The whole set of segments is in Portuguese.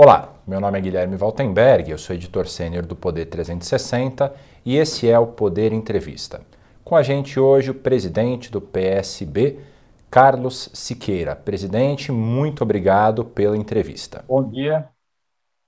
Olá, meu nome é Guilherme Valtenberg, eu sou editor sênior do Poder 360 e esse é o Poder Entrevista. Com a gente hoje o presidente do PSB, Carlos Siqueira. Presidente, muito obrigado pela entrevista. Bom dia,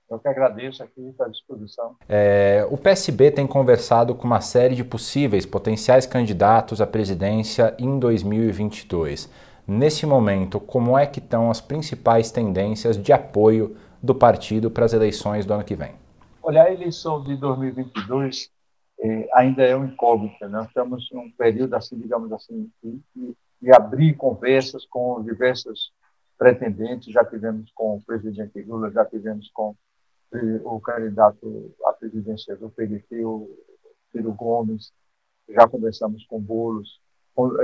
eu que agradeço aqui à disposição. É, o PSB tem conversado com uma série de possíveis potenciais candidatos à presidência em 2022. Nesse momento, como é que estão as principais tendências de apoio do partido para as eleições do ano que vem? Olha, a eleição de 2022 eh, ainda é um incógnita. Nós estamos em um período, assim, digamos assim, de, de abrir conversas com diversos pretendentes. Já tivemos com o presidente Lula, já tivemos com eh, o candidato à presidência do PDT, o Ciro Gomes, já conversamos com Boulos,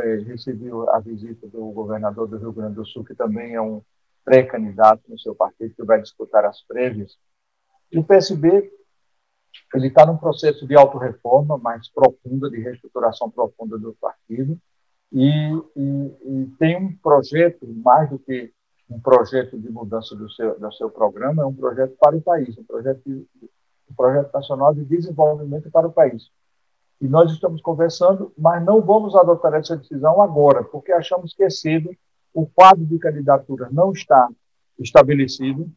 eh, recebi a visita do governador do Rio Grande do Sul, que também é um pré-candidato no seu partido que vai disputar as prévias. O PSB ele está num processo de autorreforma mais profunda, de reestruturação profunda do partido, e, e, e, tem um projeto, mais do que um projeto de mudança do seu, do seu programa, é um projeto para o país, um projeto, um projeto nacional de desenvolvimento para o país. E nós estamos conversando, mas não vamos adotar essa decisão agora, porque achamos que é cedo o quadro de candidatura não está estabelecido,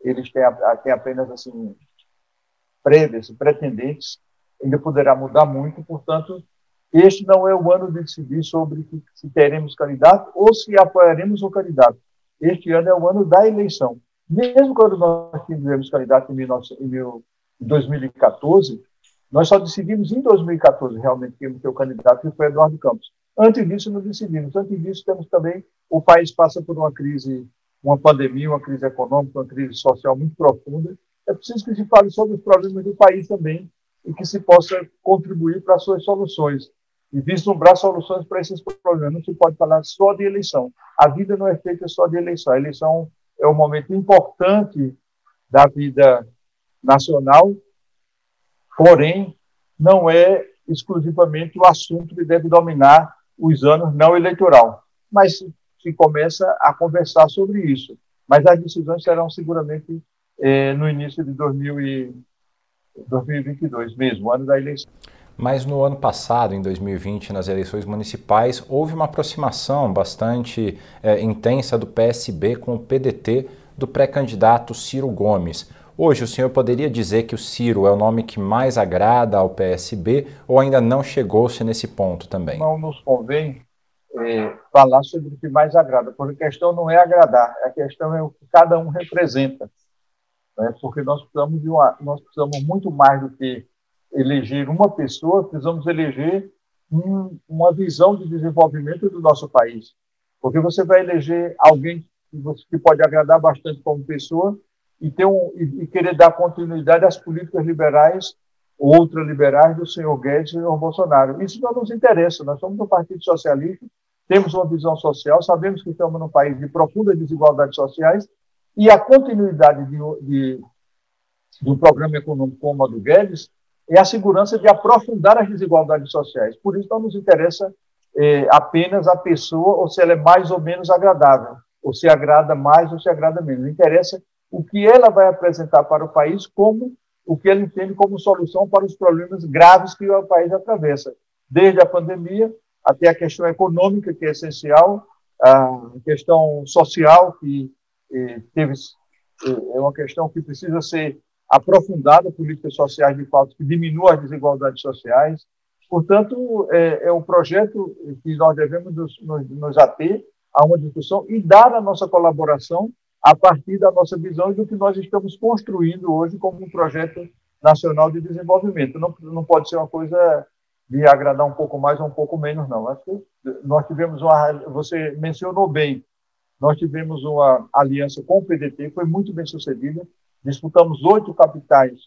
eles têm, têm apenas assim prévias, pretendentes, ainda poderá mudar muito, portanto, este não é o ano de decidir sobre se teremos candidato ou se apoiaremos o candidato. Este ano é o ano da eleição. Mesmo quando nós tivemos candidato em 2014, nós só decidimos em 2014 realmente quem ter o candidato, que foi Eduardo Campos. Antes disso, não decidimos. Antes disso, temos também o país passa por uma crise, uma pandemia, uma crise econômica, uma crise social muito profunda. É preciso que se fale sobre os problemas do país também e que se possa contribuir para as suas soluções e vislumbrar soluções para esses problemas. Não se pode falar só de eleição. A vida não é feita só de eleição. A eleição é um momento importante da vida nacional, porém, não é exclusivamente o assunto que deve dominar os anos não eleitoral. Mas se começa a conversar sobre isso. Mas as decisões serão seguramente eh, no início de 2000 e 2022 mesmo, ano da eleição. Mas no ano passado, em 2020, nas eleições municipais, houve uma aproximação bastante eh, intensa do PSB com o PDT do pré-candidato Ciro Gomes. Hoje, o senhor poderia dizer que o Ciro é o nome que mais agrada ao PSB ou ainda não chegou-se nesse ponto também? Não nos convém é, falar sobre o que mais agrada, porque a questão não é agradar, a questão é o que cada um representa. Né? Porque nós precisamos, de uma, nós precisamos muito mais do que eleger uma pessoa, precisamos eleger um, uma visão de desenvolvimento do nosso país. Porque você vai eleger alguém que, pode agradar bastante como pessoa e, ter um, e, e querer dar continuidade às políticas liberais ultraliberais do senhor Guedes e do senhor Bolsonaro. Isso não nos interessa. Nós somos um partido socialista temos uma visão social, sabemos que estamos num país de profundas desigualdades sociais e a continuidade de, de, de um programa econômico como o do Guedes é a segurança de aprofundar as desigualdades sociais. Por isso, não nos interessa é, apenas a pessoa ou se ela é mais ou menos agradável, ou se agrada mais ou se agrada menos. Interessa o que ela vai apresentar para o país como o que ela entende como solução para os problemas graves que o país atravessa, desde a pandemia até a questão econômica, que é essencial, a questão social, que eh, teve, eh, é uma questão que precisa ser aprofundada, políticas sociais de fato que diminuam as desigualdades sociais. Portanto, é, é um projeto que nós devemos nos, nos, nos ater a uma discussão e dar a nossa colaboração a partir da nossa visão e do que nós estamos construindo hoje como um projeto nacional de desenvolvimento. Não, não pode ser uma coisa de agradar um pouco mais ou um pouco menos, não. Acho que nós tivemos uma. Você mencionou bem, nós tivemos uma aliança com o PDT, foi muito bem sucedida. Disputamos oito capitais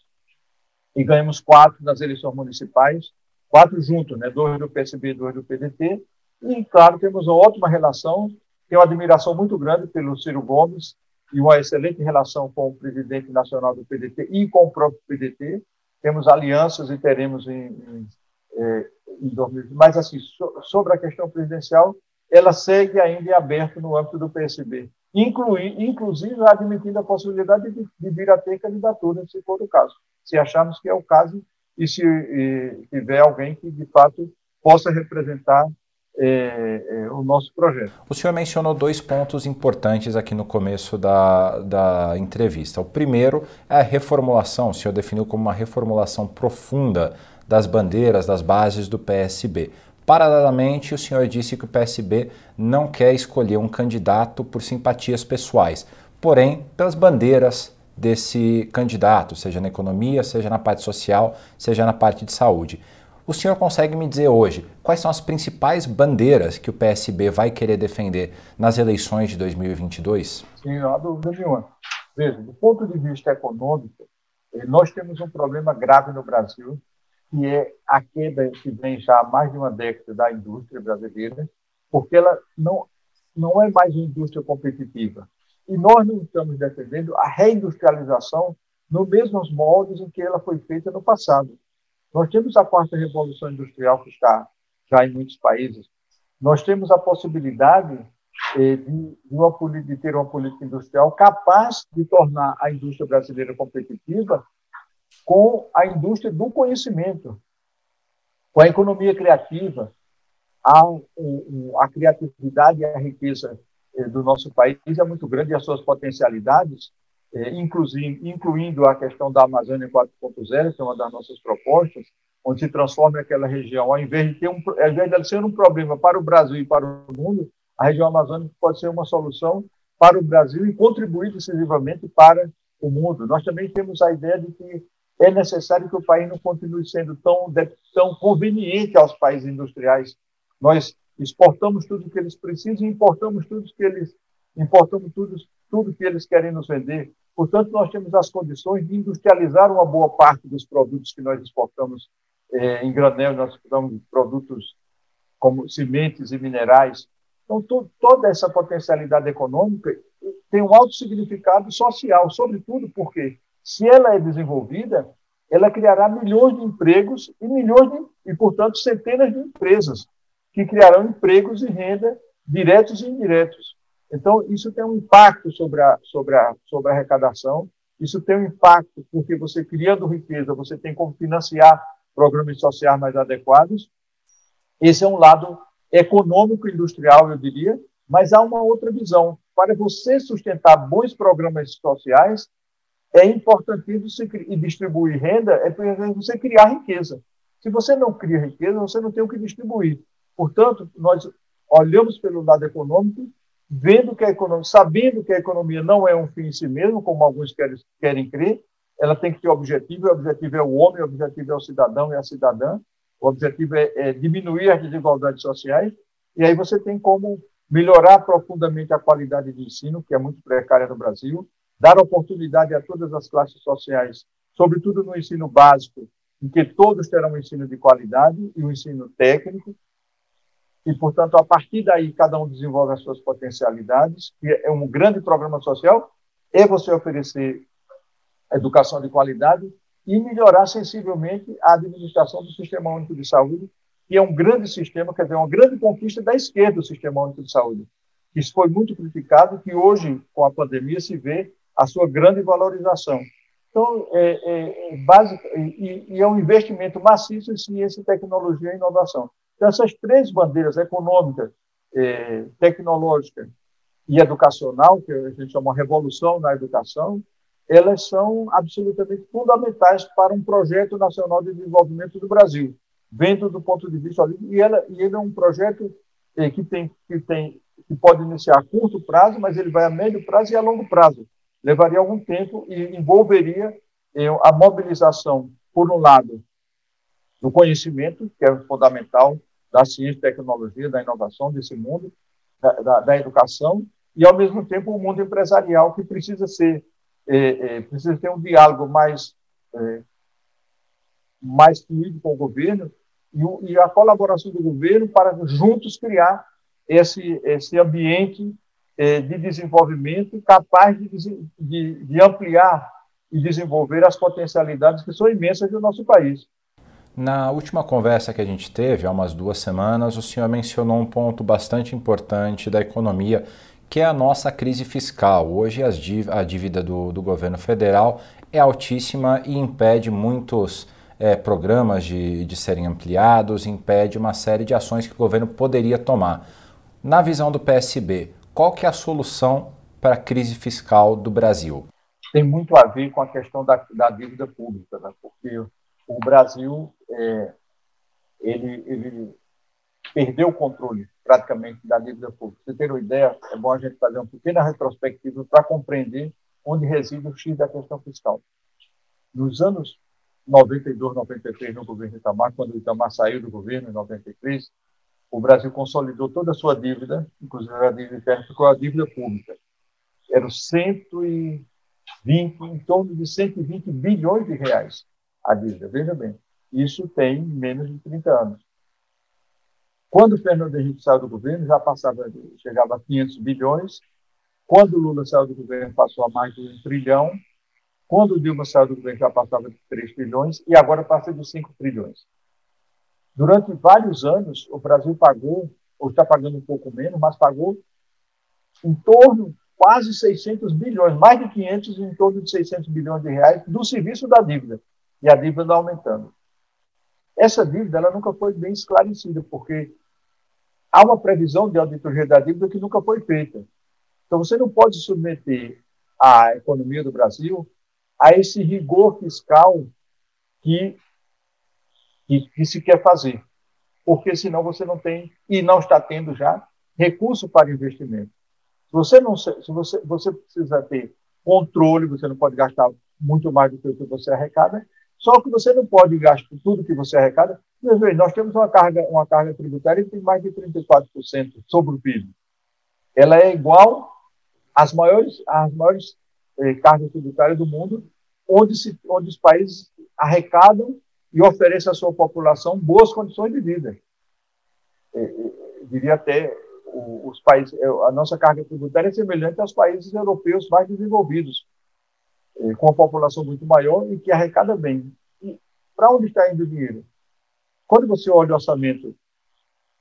e ganhamos quatro nas eleições municipais, quatro juntos, né? dois do PSB dois do PDT. E, claro, temos uma ótima relação, tenho uma admiração muito grande pelo Ciro Gomes e uma excelente relação com o presidente nacional do PDT e com o próprio PDT. Temos alianças e teremos em, em é, em 2020. Mas, assim, so, sobre a questão presidencial, ela segue ainda em aberto no âmbito do PSB. incluir, inclusive admitindo a possibilidade de, de vir a ter candidatura, se for o caso. Se acharmos que é o caso e se e, tiver alguém que, de fato, possa representar é, é, o nosso projeto. O senhor mencionou dois pontos importantes aqui no começo da, da entrevista. O primeiro é a reformulação, o senhor definiu como uma reformulação profunda das bandeiras, das bases do PSB. Paralelamente, o senhor disse que o PSB não quer escolher um candidato por simpatias pessoais, porém pelas bandeiras desse candidato, seja na economia, seja na parte social, seja na parte de saúde. O senhor consegue me dizer hoje quais são as principais bandeiras que o PSB vai querer defender nas eleições de 2022? Sim, não há dúvida nenhuma. Veja, do ponto de vista econômico, eh, nós temos um problema grave no Brasil, que é a queda que vem já há mais de uma década da indústria brasileira, porque ela não, não é mais uma indústria competitiva. E nós não estamos defendendo a reindustrialização nos mesmos moldes em que ela foi feita no passado. Nós temos a quarta revolução industrial que está já em muitos países. Nós temos a possibilidade eh, de, de, de ter uma política industrial capaz de tornar a indústria brasileira competitiva com a indústria do conhecimento, com a economia criativa, a, a criatividade e a riqueza eh, do nosso país é muito grande e as suas potencialidades é, incluindo a questão da Amazônia 4.0, que é uma das nossas propostas, onde se transforma aquela região, ao invés de ter um, ao invés de ser um problema para o Brasil e para o mundo, a região amazônica pode ser uma solução para o Brasil e contribuir decisivamente para o mundo. Nós também temos a ideia de que é necessário que o país não continue sendo tão, tão conveniente aos países industriais. Nós exportamos tudo que eles precisam e importamos tudo que eles importamos tudo, tudo que eles querem nos vender. Portanto, nós temos as condições de industrializar uma boa parte dos produtos que nós exportamos eh, em granel, nós exportamos produtos como sementes e minerais. Então, to toda essa potencialidade econômica tem um alto significado social, sobretudo porque, se ela é desenvolvida, ela criará milhões de empregos e milhões de, e, portanto, centenas de empresas que criarão empregos e renda diretos e indiretos. Então, isso tem um impacto sobre a, sobre a, sobre a arrecadação, isso tem um impacto porque você, criando riqueza, você tem como financiar programas sociais mais adequados. Esse é um lado econômico industrial, eu diria, mas há uma outra visão. Para você sustentar bons programas sociais, é importantíssimo e distribuir renda, é você criar riqueza. Se você não cria riqueza, você não tem o que distribuir. Portanto, nós olhamos pelo lado econômico vendo que a economia, sabendo que a economia não é um fim em si mesmo, como alguns querem, querem crer, ela tem que ter objetivo, e o objetivo é o homem, o objetivo é o cidadão e a cidadã, o objetivo é, é diminuir as desigualdades sociais, e aí você tem como melhorar profundamente a qualidade de ensino, que é muito precária no Brasil, dar oportunidade a todas as classes sociais, sobretudo no ensino básico, em que todos terão um ensino de qualidade e um ensino técnico, e, portanto, a partir daí, cada um desenvolve as suas potencialidades, que é um grande programa social, é você oferecer educação de qualidade e melhorar sensivelmente a administração do Sistema Único de Saúde, que é um grande sistema, quer dizer, uma grande conquista da esquerda, o Sistema Único de Saúde. Isso foi muito criticado, que hoje, com a pandemia, se vê a sua grande valorização. Então, é, é, é básico, e, e é um investimento maciço em ciência, tecnologia e inovação. Então, essas três bandeiras econômica, eh, tecnológica e educacional, que a gente chama revolução na educação, elas são absolutamente fundamentais para um projeto nacional de desenvolvimento do Brasil, vendo do ponto de vista e, ela, e ele é um projeto eh, que tem que tem que pode iniciar a curto prazo, mas ele vai a médio prazo e a longo prazo. Levaria algum tempo e envolveria eh, a mobilização, por um lado, do conhecimento, que é fundamental, da ciência, tecnologia, da inovação desse mundo, da, da, da educação, e, ao mesmo tempo, o mundo empresarial, que precisa ser, é, é, precisa ter um diálogo mais, é, mais fluido com o governo e, e, a colaboração do governo para juntos criar esse, esse ambiente é, de desenvolvimento capaz de, de, de ampliar e desenvolver as potencialidades que são imensas do nosso país. Na última conversa que a gente teve, há umas duas semanas, o senhor mencionou um ponto bastante importante da economia, que é a nossa crise fiscal. Hoje a dívida do, do governo federal é altíssima e impede muitos é, programas de, de serem ampliados, impede uma série de ações que o governo poderia tomar. Na visão do PSB, qual que é a solução para a crise fiscal do Brasil? Tem muito a ver com a questão da, da dívida pública, né? porque o Brasil é, ele, ele perdeu o controle praticamente da dívida pública. Para você ter uma ideia, é bom a gente fazer uma pequena retrospectiva para compreender onde reside o X da questão fiscal. Nos anos 92, 93, no governo Itamar, quando o Itamar saiu do governo, em 93, o Brasil consolidou toda a sua dívida, inclusive a dívida interna, ficou a dívida pública. Eram 120, em torno de 120 bilhões de reais a dívida. Veja bem, isso tem menos de 30 anos. Quando o Fernando Henrique saiu do governo, já passava, chegava a 500 bilhões. Quando o Lula saiu do governo, passou a mais de um trilhão. Quando o Dilma saiu do governo, já passava de 3 trilhões. E agora passa de 5 trilhões. Durante vários anos, o Brasil pagou, ou está pagando um pouco menos, mas pagou em torno quase 600 bilhões, mais de 500, em torno de 600 bilhões de reais do serviço da dívida. E a dívida aumentando. Essa dívida ela nunca foi bem esclarecida, porque há uma previsão de auditoria da dívida que nunca foi feita. Então, você não pode submeter a economia do Brasil a esse rigor fiscal que, que, que se quer fazer, porque senão você não tem, e não está tendo já, recurso para investimento. Se você não se você, você precisa ter controle, você não pode gastar muito mais do que você arrecada, só que você não pode gastar tudo que você arrecada nós temos uma carga, uma carga tributária que tem mais de 34% sobre o PIB. Ela é igual às maiores, às maiores eh, cargas tributárias do mundo, onde, se, onde os países arrecadam e oferecem à sua população boas condições de vida. Eh, eh, diria até os países, eh, a nossa carga tributária é semelhante aos países europeus mais desenvolvidos, com uma população muito maior e que arrecada bem. E para onde está indo o dinheiro? Quando você olha o orçamento,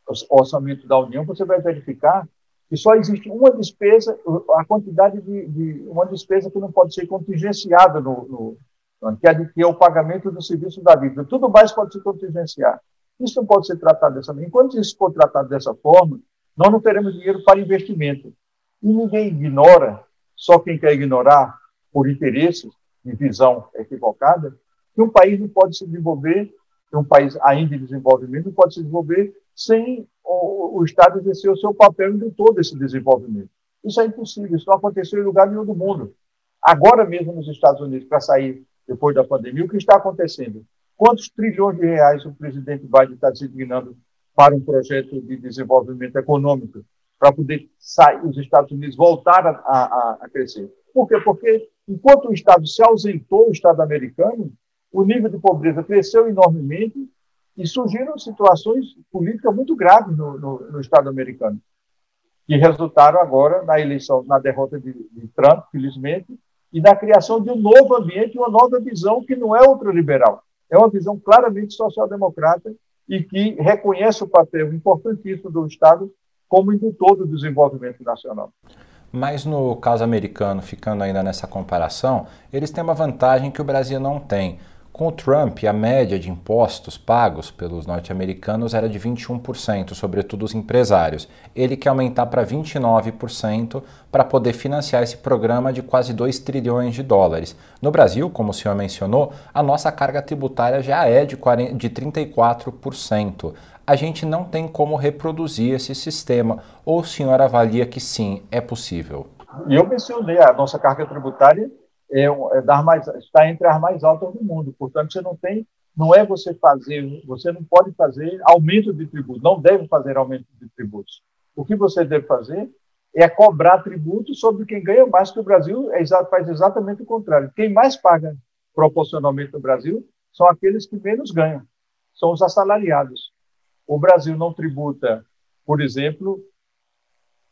o orçamento da União, você vai verificar que só existe uma despesa, a quantidade de, de uma despesa que não pode ser contingenciada no, no que, é que é o pagamento do serviço da dívida. Tudo mais pode se contingenciar. Isso não pode ser tratado dessa forma. Enquanto isso for tratado dessa forma, nós não teremos dinheiro para investimento. E ninguém ignora, só quem quer ignorar por interesses de visão equivocada, que um país não pode se desenvolver um país ainda em desenvolvimento não pode se desenvolver sem o, o Estado exercer o seu papel em todo esse desenvolvimento. Isso é impossível, isso não aconteceu em lugar nenhum do mundo. Agora mesmo nos Estados Unidos, para sair depois da pandemia, o que está acontecendo? Quantos trilhões de reais o presidente Biden está designando para um projeto de desenvolvimento econômico, para poder sair, os Estados Unidos voltar a, a, a crescer? Por quê? Porque enquanto o Estado se ausentou, o Estado americano, o nível de pobreza cresceu enormemente e surgiram situações políticas muito graves no, no, no Estado americano, que resultaram agora na eleição, na derrota de, de Trump, felizmente, e na criação de um novo ambiente, uma nova visão que não é ultraliberal, é uma visão claramente social-democrata e que reconhece o papel importantíssimo do Estado como indutor do desenvolvimento nacional. Mas no caso americano, ficando ainda nessa comparação, eles têm uma vantagem que o Brasil não tem. Com o Trump, a média de impostos pagos pelos norte-americanos era de 21%, sobretudo os empresários. Ele quer aumentar para 29% para poder financiar esse programa de quase 2 trilhões de dólares. No Brasil, como o senhor mencionou, a nossa carga tributária já é de, 40, de 34%. A gente não tem como reproduzir esse sistema. Ou o senhor avalia que sim, é possível? Eu mencionei a nossa carga tributária é, é mais, está entre as mais altas do mundo. Portanto, você não tem, não é você fazer, você não pode fazer aumento de tributos, não deve fazer aumento de tributos. O que você deve fazer é cobrar tributos sobre quem ganha mais, que o Brasil é, faz exatamente o contrário. Quem mais paga proporcionalmente no Brasil são aqueles que menos ganham, são os assalariados. O Brasil não tributa, por exemplo,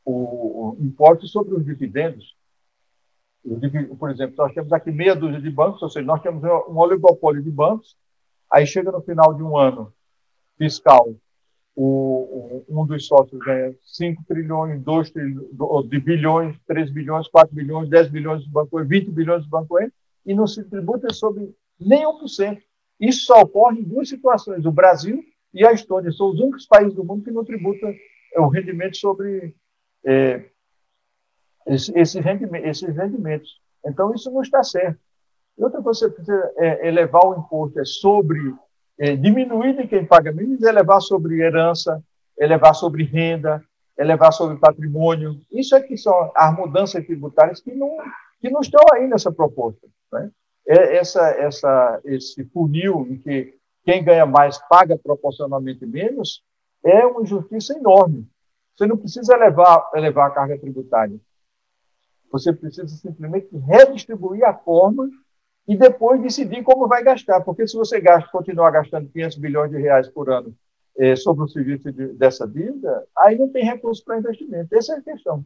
o, o imposto sobre os dividendos por exemplo, nós temos aqui meia dúzia de bancos, ou seja, nós temos um oligopólio de bancos, aí chega no final de um ano fiscal o, um dos sócios ganha 5 trilhões, 2 trilhões, de bilhões, 3 bilhões, 4 bilhões, 10 bilhões de Banco 20 bilhões de Banco e não se tributa sobre nem 1%. Isso só ocorre em duas situações, o Brasil e a Estônia. São os únicos países do mundo que não tributam o rendimento sobre é, esses, rendimentos, esses rendimentos. Então, isso não está certo. E outra coisa que você precisa é, elevar o imposto é sobre é, diminuir de quem paga menos, elevar sobre herança, elevar sobre renda, elevar sobre patrimônio. Isso é que são as mudanças tributárias que não, que não estão aí nessa proposta. Né? É essa, essa, esse funil em que quem ganha mais paga proporcionalmente menos é uma injustiça enorme. Você não precisa elevar, elevar a carga tributária. Você precisa simplesmente redistribuir a forma e depois decidir como vai gastar. Porque se você gasta, continuar gastando 500 bilhões de reais por ano eh, sobre o serviço de, dessa dívida, aí não tem recurso para investimento. Essa é a questão.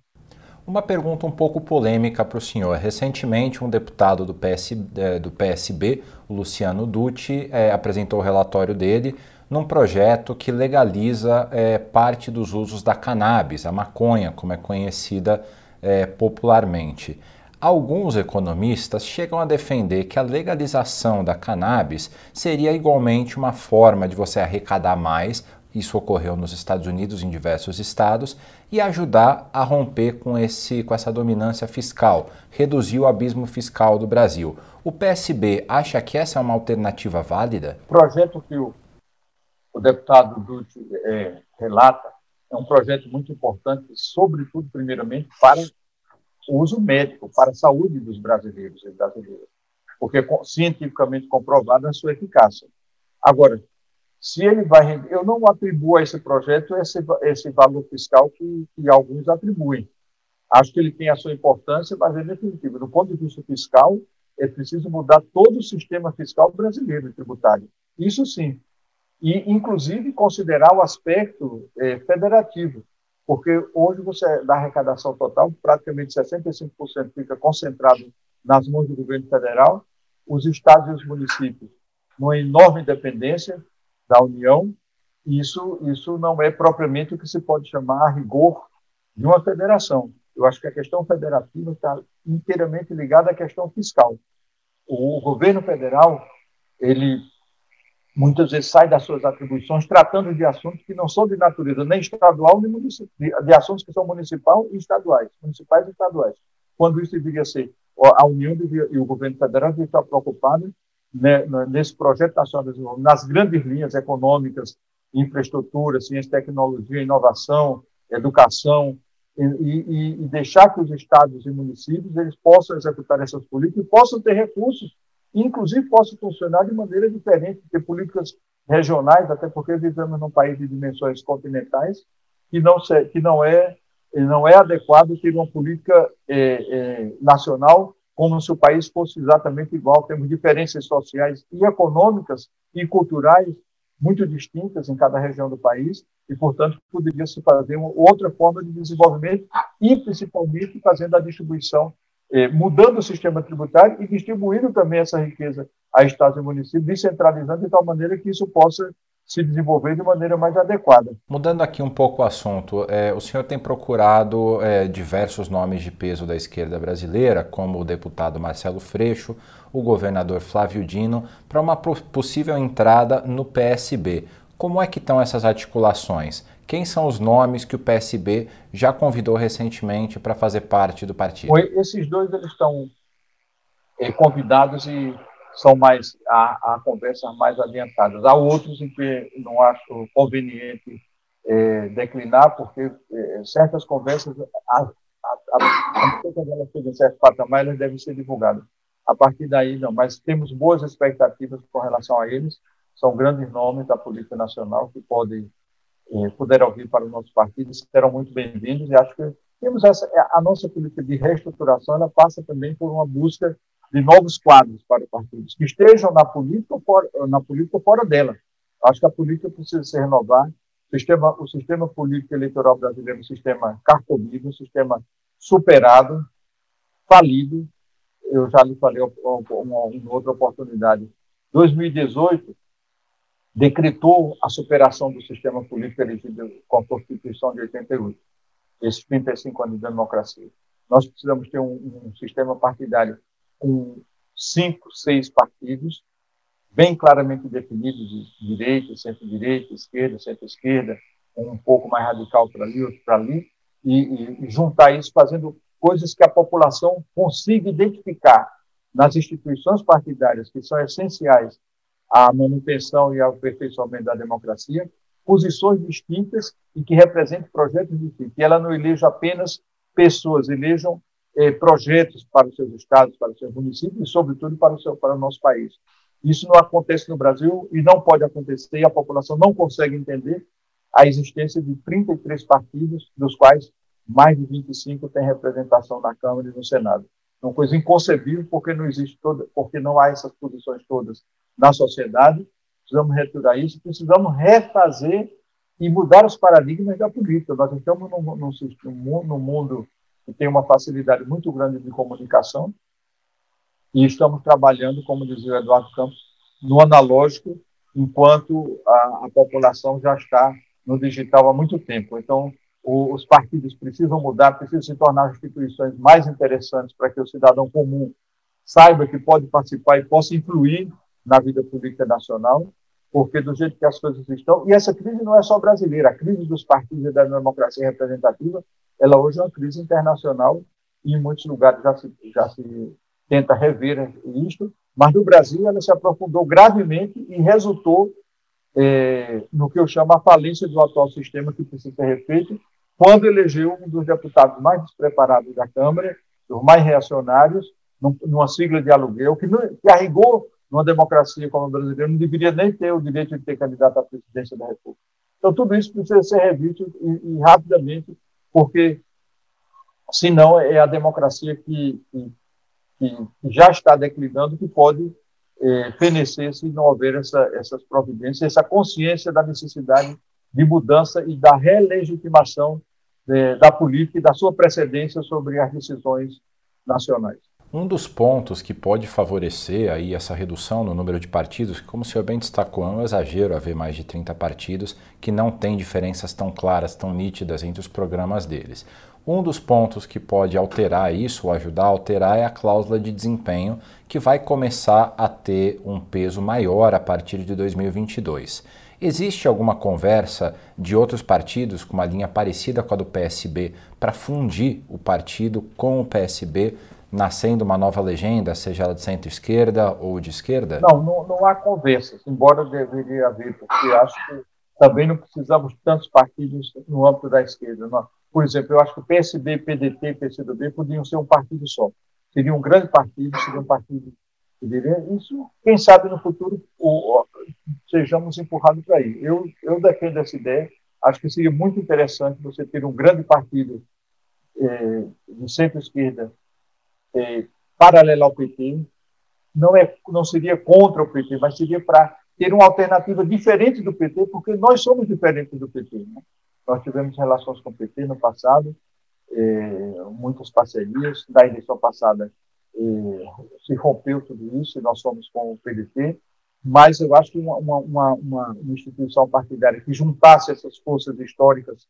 Uma pergunta um pouco polêmica para o senhor. Recentemente, um deputado do, PS, eh, do PSB, Luciano Dutti, eh, apresentou o relatório dele num projeto que legaliza eh, parte dos usos da cannabis, a maconha, como é conhecida popularmente. Alguns economistas chegam a defender que a legalização da cannabis seria igualmente uma forma de você arrecadar mais, isso ocorreu nos Estados Unidos em diversos estados, e ajudar a romper com, esse, com essa dominância fiscal, reduzir o abismo fiscal do Brasil. O PSB acha que essa é uma alternativa válida? O projeto que o, o deputado Dutti é, relata é um projeto muito importante, sobretudo, primeiramente, para o uso médico para a saúde dos brasileiros e brasileiras, porque cientificamente comprovada a sua eficácia. Agora, se ele vai eu não atribuo a esse projeto esse, esse valor fiscal que, que alguns atribuem. Acho que ele tem a sua importância, mas é definitivo. Do ponto de vista fiscal, é preciso mudar todo o sistema fiscal brasileiro tributário. Isso sim. E, inclusive, considerar o aspecto é, federativo porque hoje você da arrecadação total, praticamente 65% fica concentrado nas mãos do governo federal, os estados e os municípios numa enorme dependência da União, isso, isso não é propriamente o que se pode chamar a rigor de uma federação. Eu acho que a questão federativa está inteiramente ligada à questão fiscal. O governo federal, ele muitas vezes sai das suas atribuições tratando de assuntos que não são de natureza nem estadual nem municipal, de assuntos que são municipal e estaduais, municipais e estaduais. Quando isso deveria ser a União devia, e o governo federal devia estar preocupado né, nesse projeto nacional de desenvolvimento, nas grandes linhas econômicas, infraestrutura, ciência, tecnologia, inovação, educação, e, e, e deixar que os estados e municípios eles possam executar essas políticas e possam ter recursos inclusive possa funcionar de maneira diferente, ter políticas regionais, até porque vivemos num país de dimensões continentais, que não, que não, é, não é adequado ter uma política é, é, nacional como se o país fosse exatamente igual. Temos diferenças sociais e econômicas e culturais muito distintas em cada região do país e, portanto, poderia se fazer uma outra forma de desenvolvimento e, principalmente, fazendo a distribuição é, mudando o sistema tributário e distribuindo também essa riqueza a estados e municípios, descentralizando de tal maneira que isso possa se desenvolver de maneira mais adequada. Mudando aqui um pouco o assunto, é, o senhor tem procurado é, diversos nomes de peso da esquerda brasileira, como o deputado Marcelo Freixo, o governador Flávio Dino, para uma possível entrada no PSB. Como é que estão essas articulações? Quem são os nomes que o PSB já convidou recentemente para fazer parte do partido? Esses dois eles estão é, convidados e são mais a, a conversas mais adiantadas. Há outros em que não acho conveniente é, declinar, porque é, certas conversas, a, a, a, elas chegam em certo patamar, elas devem ser divulgadas. A partir daí, não, mas temos boas expectativas com relação a eles são grandes nomes da política nacional que podem eh, puderam vir para o nosso partido serão muito bem-vindos e acho que temos essa a nossa política de reestruturação ela passa também por uma busca de novos quadros para o partido que estejam na política ou fora, na política fora dela. Acho que a política precisa se renovar. O sistema o sistema político eleitoral brasileiro é um sistema carcomido um sistema superado falido. Eu já lhe falei uma outra oportunidade. 2018 decretou a superação do sistema político elegido com a Constituição de 88, esses 35 anos de democracia. Nós precisamos ter um, um sistema partidário com cinco, seis partidos, bem claramente definidos de direita, centro-direita, esquerda, centro-esquerda, um pouco mais radical para ali, outro para ali, e, e, juntar isso fazendo coisas que a população consiga identificar nas instituições partidárias que são essenciais à manutenção e ao aperfeiçoamento da democracia, posições distintas e que representem projetos distintos. E ela não eleja apenas pessoas, elejam eh, projetos para os seus estados, para os seus municípios e, sobretudo, para o, seu, para o nosso país. Isso não acontece no Brasil e não pode acontecer, e a população não consegue entender a existência de 33 partidos, dos quais mais de 25 têm representação na Câmara e no Senado. É uma coisa inconcebível porque não existe toda, porque não há essas posições todas na sociedade. Precisamos retirar isso, precisamos refazer e mudar os paradigmas da política. Nós estamos num, num, num mundo que tem uma facilidade muito grande de comunicação e estamos trabalhando, como dizia o Eduardo Campos, no analógico, enquanto a, a população já está no digital há muito tempo. Então, o, os partidos precisam mudar, precisam se tornar instituições mais interessantes para que o cidadão comum saiba que pode participar e possa influir na vida política nacional, porque do jeito que as coisas estão, e essa crise não é só brasileira, a crise dos partidos e da democracia representativa, ela hoje é uma crise internacional e em muitos lugares já se, já se tenta rever isto, mas no Brasil ela se aprofundou gravemente e resultou é, no que eu chamo a falência do atual sistema que precisa ser refeito, quando elegeu um dos deputados mais despreparados da Câmara, os mais reacionários, numa sigla de aluguel, que, não, que numa democracia como a brasileira, não deveria nem ter o direito de ter candidato à presidência da República. Então, tudo isso precisa ser revisto e, e rapidamente, porque senão é a democracia que, que, que já está declinando que pode é, fenecer se não houver essa, essas providências, essa consciência da necessidade de mudança e da relegitimação é, da política e da sua precedência sobre as decisões nacionais. Um dos pontos que pode favorecer aí essa redução no número de partidos, como o senhor bem destacou, é um exagero haver mais de 30 partidos que não têm diferenças tão claras, tão nítidas entre os programas deles. Um dos pontos que pode alterar isso, ou ajudar a alterar, é a cláusula de desempenho, que vai começar a ter um peso maior a partir de 2022. Existe alguma conversa de outros partidos com uma linha parecida com a do PSB para fundir o partido com o PSB nascendo uma nova legenda, seja ela de centro-esquerda ou de esquerda? Não, não, não, há conversas, embora deveria haver, porque acho que também não precisamos de tantos partidos no âmbito da esquerda. Não. Por exemplo, eu acho que o PSB, PDT e PCdoB podiam ser um partido só. Seria um grande partido, seria um partido isso, quem sabe no futuro o, o, sejamos empurrados para aí. Eu, eu defendo essa ideia, acho que seria muito interessante você ter um grande partido eh, de centro-esquerda é, paralela ao PT, não, é, não seria contra o PT, mas seria para ter uma alternativa diferente do PT, porque nós somos diferentes do PT. Né? Nós tivemos relações com o PT no passado, é, muitas parcerias. Na eleição passada é, se rompeu tudo isso nós somos com o PDT, mas eu acho que uma, uma, uma, uma instituição partidária que juntasse essas forças históricas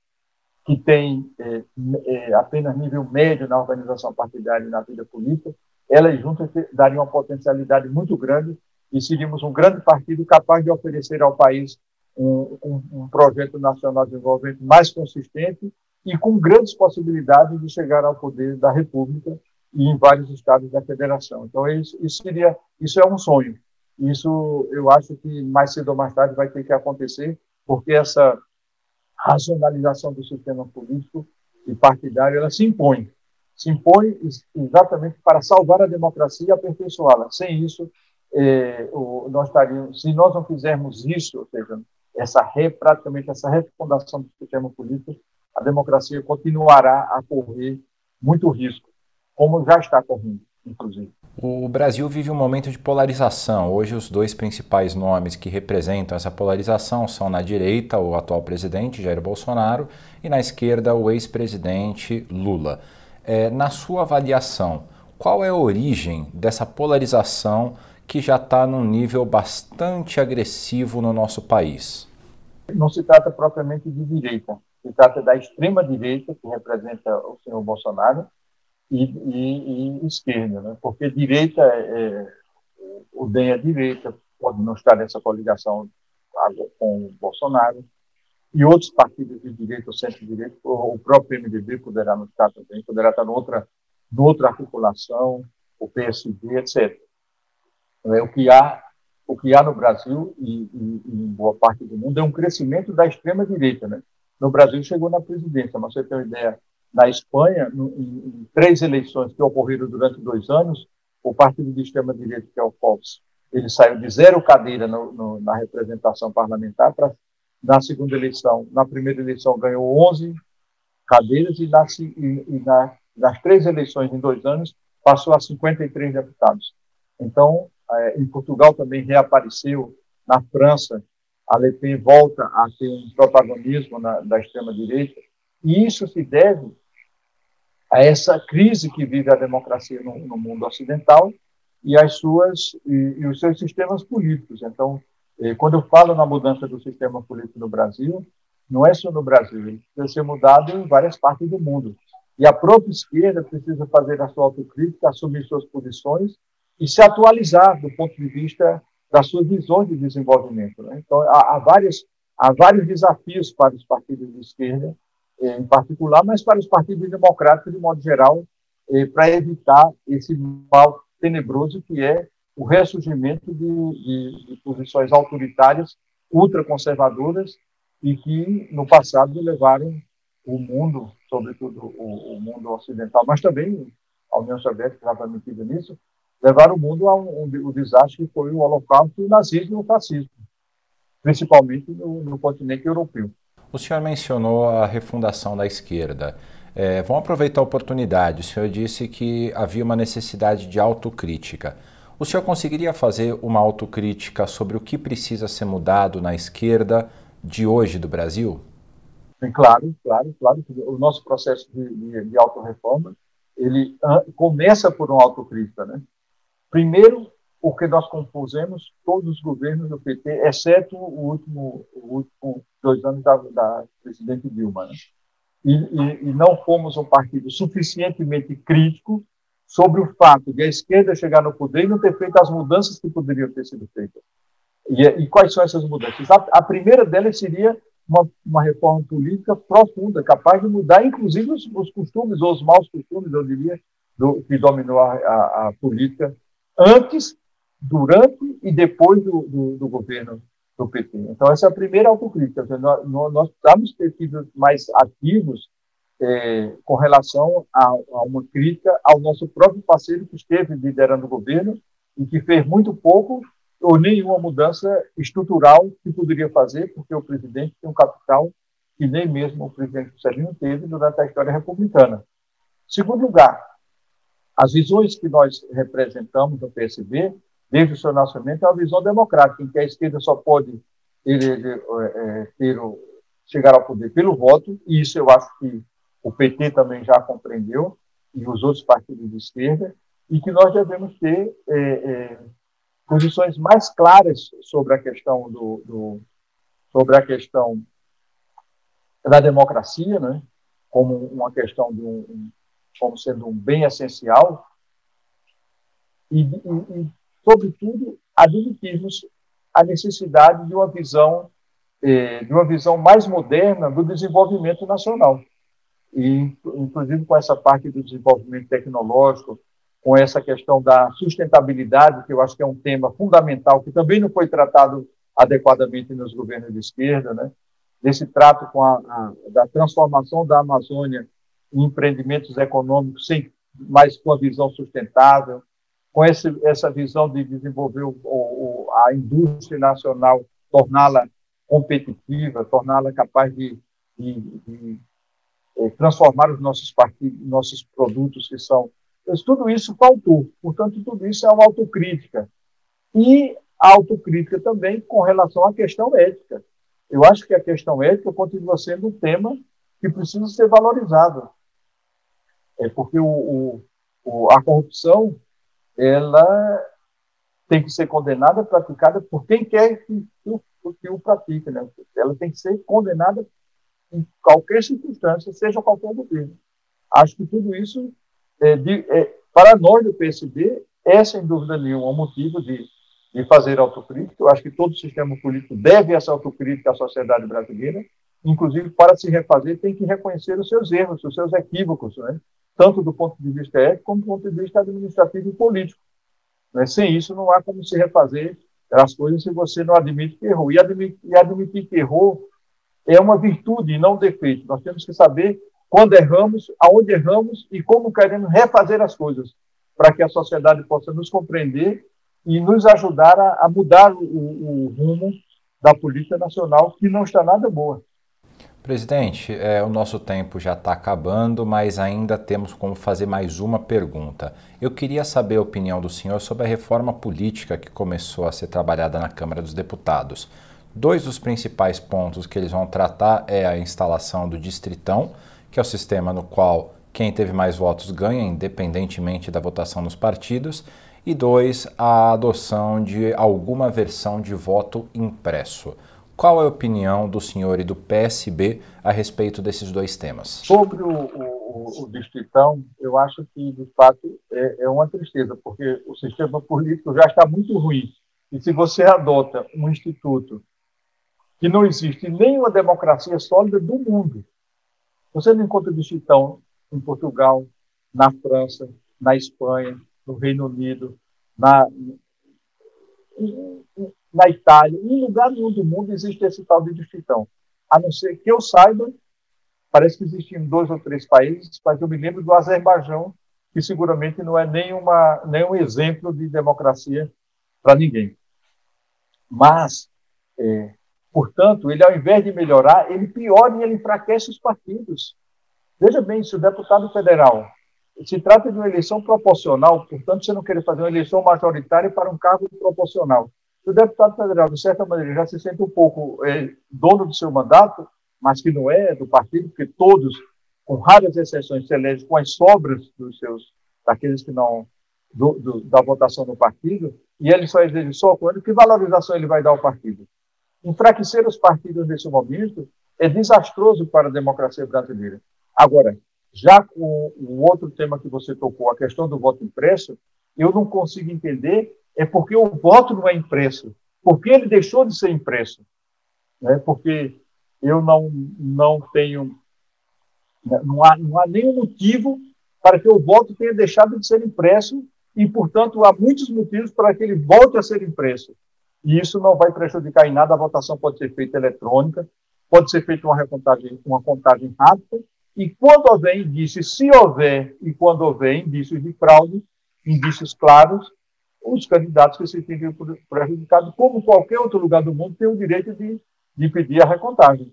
que tem é, é, apenas nível médio na organização partidária e na vida política, elas juntas dariam uma potencialidade muito grande e seríamos um grande partido capaz de oferecer ao país um, um, um projeto nacional de desenvolvimento mais consistente e com grandes possibilidades de chegar ao poder da República e em vários estados da Federação. Então, isso, isso seria, isso é um sonho. Isso eu acho que mais cedo ou mais tarde vai ter que acontecer, porque essa racionalização do sistema político e partidário, ela se impõe. Se impõe exatamente para salvar a democracia e aperfeiçoá-la. Sem isso, é, o, nós estaríamos, se nós não fizermos isso, ou seja, essa re, praticamente essa refundação do sistema político, a democracia continuará a correr muito risco, como já está correndo, inclusive. O Brasil vive um momento de polarização. Hoje, os dois principais nomes que representam essa polarização são, na direita, o atual presidente Jair Bolsonaro e, na esquerda, o ex-presidente Lula. É, na sua avaliação, qual é a origem dessa polarização que já está num nível bastante agressivo no nosso país? Não se trata propriamente de direita, se trata da extrema-direita, que representa o senhor Bolsonaro, e, e, e esquerda, né? porque direita, é, é o DEM é direita, pode não estar nessa coligação com o Bolsonaro, e outros partidos de direita ou centro-direita, o próprio MDB poderá não estar também, poderá estar noutra, noutra articulação, o PSD, etc. É, o, que há, o que há no Brasil e, e, e, em boa parte do mundo é um crescimento da extrema-direita. Né? No Brasil chegou na presidência, mas você tem uma ideia, na Espanha, no, em, em, três eleições que ocorreram durante dois anos, o partido de extrema-direita, que é o Fox, ele saiu de zero cadeira no, no, na representação parlamentar para na segunda eleição, na primeira eleição ganhou 11 cadeiras e, e, e na, nas três eleições em dois anos passou a 53 deputados. Então, é, em Portugal também reapareceu, na França, a Le Pen volta a ter um protagonismo na, da extrema-direita, e isso se deve a essa crise que vive a democracia no, no mundo ocidental e as suas e, e, os seus sistemas políticos. Então, eh, quando eu falo na mudança do sistema político no Brasil, não é só no Brasil, ele precisa ser mudado em várias partes do mundo. E a própria esquerda precisa fazer a sua autocrítica, assumir suas posições e se atualizar do ponto de vista das suas visões de desenvolvimento. Né? Então, há, há, há vários desafios para os partidos de esquerda, em particular, mas para os partidos democráticos, de modo geral, eh, para evitar esse mal tenebroso que é o ressurgimento de, de, de posições autoritárias, ultraconservadoras, e que no passado levaram o mundo, sobretudo o, o mundo ocidental, mas também a União Soviética estava metida nisso, levaram o mundo a um, um, um, desastre que foi o Holocausto, o nazismo e o fascismo, principalmente no, no continente europeu. O senhor mencionou a refundação da esquerda. É, vamos aproveitar a oportunidade. O senhor disse que havia uma necessidade de autocrítica. O senhor conseguiria fazer uma autocrítica sobre o que precisa ser mudado na esquerda de hoje do Brasil? Claro, claro, claro. O nosso processo de, de, de autorreforma, ele começa por uma autocrítica, né? Primeiro, porque nós compusemos todos os governos do PT, exceto o último, o último dois anos da, da presidente Dilma, né? e, e, e não fomos um partido suficientemente crítico sobre o fato de a esquerda chegar no poder e não ter feito as mudanças que poderiam ter sido feitas. E, e quais são essas mudanças? A, a primeira delas seria uma, uma, reforma política profunda, capaz de mudar, inclusive, os, os costumes, ou os maus costumes, eu diria, do, que dominou a, a, a, política antes, durante e depois do, do, do governo do PT. Então, essa é a primeira autocrítica. Nós, nós precisamos ter sido mais ativos é, com relação a, a, uma crítica ao nosso próprio parceiro que esteve liderando o governo e que fez muito pouco ou nenhuma mudança estrutural que poderia fazer, porque o presidente tem um capital que nem mesmo o presidente Juscelino teve durante a história republicana. Segundo lugar, as visões que nós representamos no PSB desde o seu nascimento, é uma visão democrática, em que a esquerda só pode ele, é, ter, chegar ao poder pelo voto, e isso eu acho que o PT também já compreendeu, e os outros partidos de esquerda, e que nós devemos ter é, é, posições mais claras sobre a questão do, do, sobre a questão da democracia, né, como uma questão de um, como sendo um bem essencial. E, e, e sobretudo, admitirmos a necessidade de uma visão eh, de uma visão mais moderna do desenvolvimento nacional. E, inclusive, com essa parte do desenvolvimento tecnológico, com essa questão da sustentabilidade, que eu acho que é um tema fundamental, que também não foi tratado adequadamente nos governos de esquerda, né? desse trato com a, a da transformação da Amazônia em empreendimentos econômicos, sem, mais com a visão sustentável, com esse, essa visão de desenvolver o, o, a indústria nacional, torná-la competitiva, torná-la capaz de, de, de, de, transformar os nossos partidos, nossos produtos que são. Tudo isso faltou. Portanto, tudo isso é uma autocrítica. E a autocrítica também com relação à questão ética. Eu acho que a questão ética continua sendo um tema que precisa ser valorizado. É porque o, o, a corrupção ela tem que ser condenada, praticada por quem quer que, que, que o pratique. Né? Ela tem que ser condenada em qualquer circunstância, seja qual for o governo. Acho que tudo isso, é, de, é, para nós do PSB, é sem dúvida nenhuma um motivo de, de fazer autocrítica. Eu acho que todo sistema político deve essa autocrítica à sociedade brasileira, inclusive para se refazer, tem que reconhecer os seus erros, os seus equívocos, né? Tanto do ponto de vista ético como do ponto de vista administrativo e político. Né? Sem isso, não há como se refazer as coisas se você não admite que errou. E admitir, e admitir que errou é uma virtude e não um defeito. Nós temos que saber quando erramos, aonde erramos e como queremos refazer as coisas, para que a sociedade possa nos compreender e nos ajudar a, a mudar o, o, rumo da política nacional, que não está nada boa. Presidente, é, o nosso tempo já está acabando, mas ainda temos como fazer mais uma pergunta. Eu queria saber a opinião do senhor sobre a reforma política que começou a ser trabalhada na Câmara dos Deputados. Dois dos principais pontos que eles vão tratar é a instalação do Distritão, que é o sistema no qual quem teve mais votos ganha, independentemente da votação nos partidos, e dois, a adoção de alguma versão de voto impresso. Qual é a opinião do senhor e do PSB a respeito desses dois temas? Sobre o, o, o distritão, eu acho que, de fato, é, é, uma tristeza, porque o sistema político já está muito ruim. E se você adota um instituto que não existe nenhuma democracia sólida do mundo, você não encontra distritão em Portugal, na França, na Espanha, no Reino Unido, na, na Itália, em lugar nenhum do mundo existe esse tal de distritão. A não ser que eu saiba, parece que existem dois ou três países, mas eu me lembro do Azerbaijão, que seguramente não é nenhuma, nenhum exemplo de democracia para ninguém. Mas, é, portanto, ele, ao invés de melhorar, ele piora e ele enfraquece os partidos. Veja bem, se o deputado federal se trata de uma eleição proporcional, portanto, você não quer fazer uma eleição majoritária para um cargo proporcional o deputado federal, de certa maneira, já se sente um pouco é, dono do seu mandato, mas que não é do partido, porque todos, com raras exceções, se elegem com as sobras dos seus, daqueles que não, do, do, da votação do partido, e ele só exige só quando, que valorização ele vai dar ao partido? Enfraquecer os partidos nesse momento é desastroso para a democracia brasileira. Agora, já com o outro tema que você tocou, a questão do voto impresso, eu não consigo entender é porque o voto não é impresso. Porque ele deixou de ser impresso. Né? Porque eu não, não tenho. Né, não há, não há nenhum motivo para que o voto tenha deixado de ser impresso e, portanto, há muitos motivos para que ele volte a ser impresso. E isso não vai prejudicar em nada. A votação pode ser feita eletrônica, pode ser feita uma recontagem, uma contagem rápida, e quando houver indícios, se houver e quando houver indícios de fraude, indícios claros, os candidatos que se sentem prejudicados, como qualquer outro lugar do mundo, têm o direito de, de pedir a recontagem.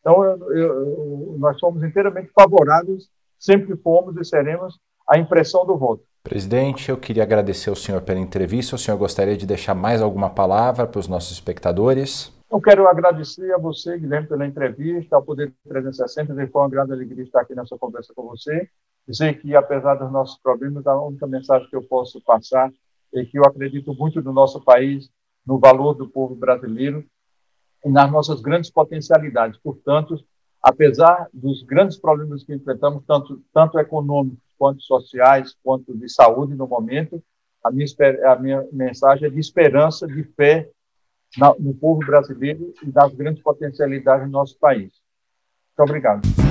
Então, eu, eu, nós somos inteiramente favoráveis, sempre fomos e seremos, à impressão do voto. Presidente, eu queria agradecer ao senhor pela entrevista. O senhor gostaria de deixar mais alguma palavra para os nossos espectadores? Eu quero agradecer a você, Guilherme, pela entrevista, ao Poder 360. Foi uma grande alegria estar aqui nessa conversa com você. Dizer que, apesar dos nossos problemas, a única mensagem que eu posso passar e que eu acredito muito no nosso país, no valor do povo brasileiro e nas nossas grandes potencialidades. Portanto, apesar dos grandes problemas que enfrentamos, tanto, tanto econômicos quanto sociais, quanto de saúde no momento, a minha, a minha mensagem é de esperança, de fé no povo brasileiro e das grandes potencialidades do nosso país. Muito obrigado.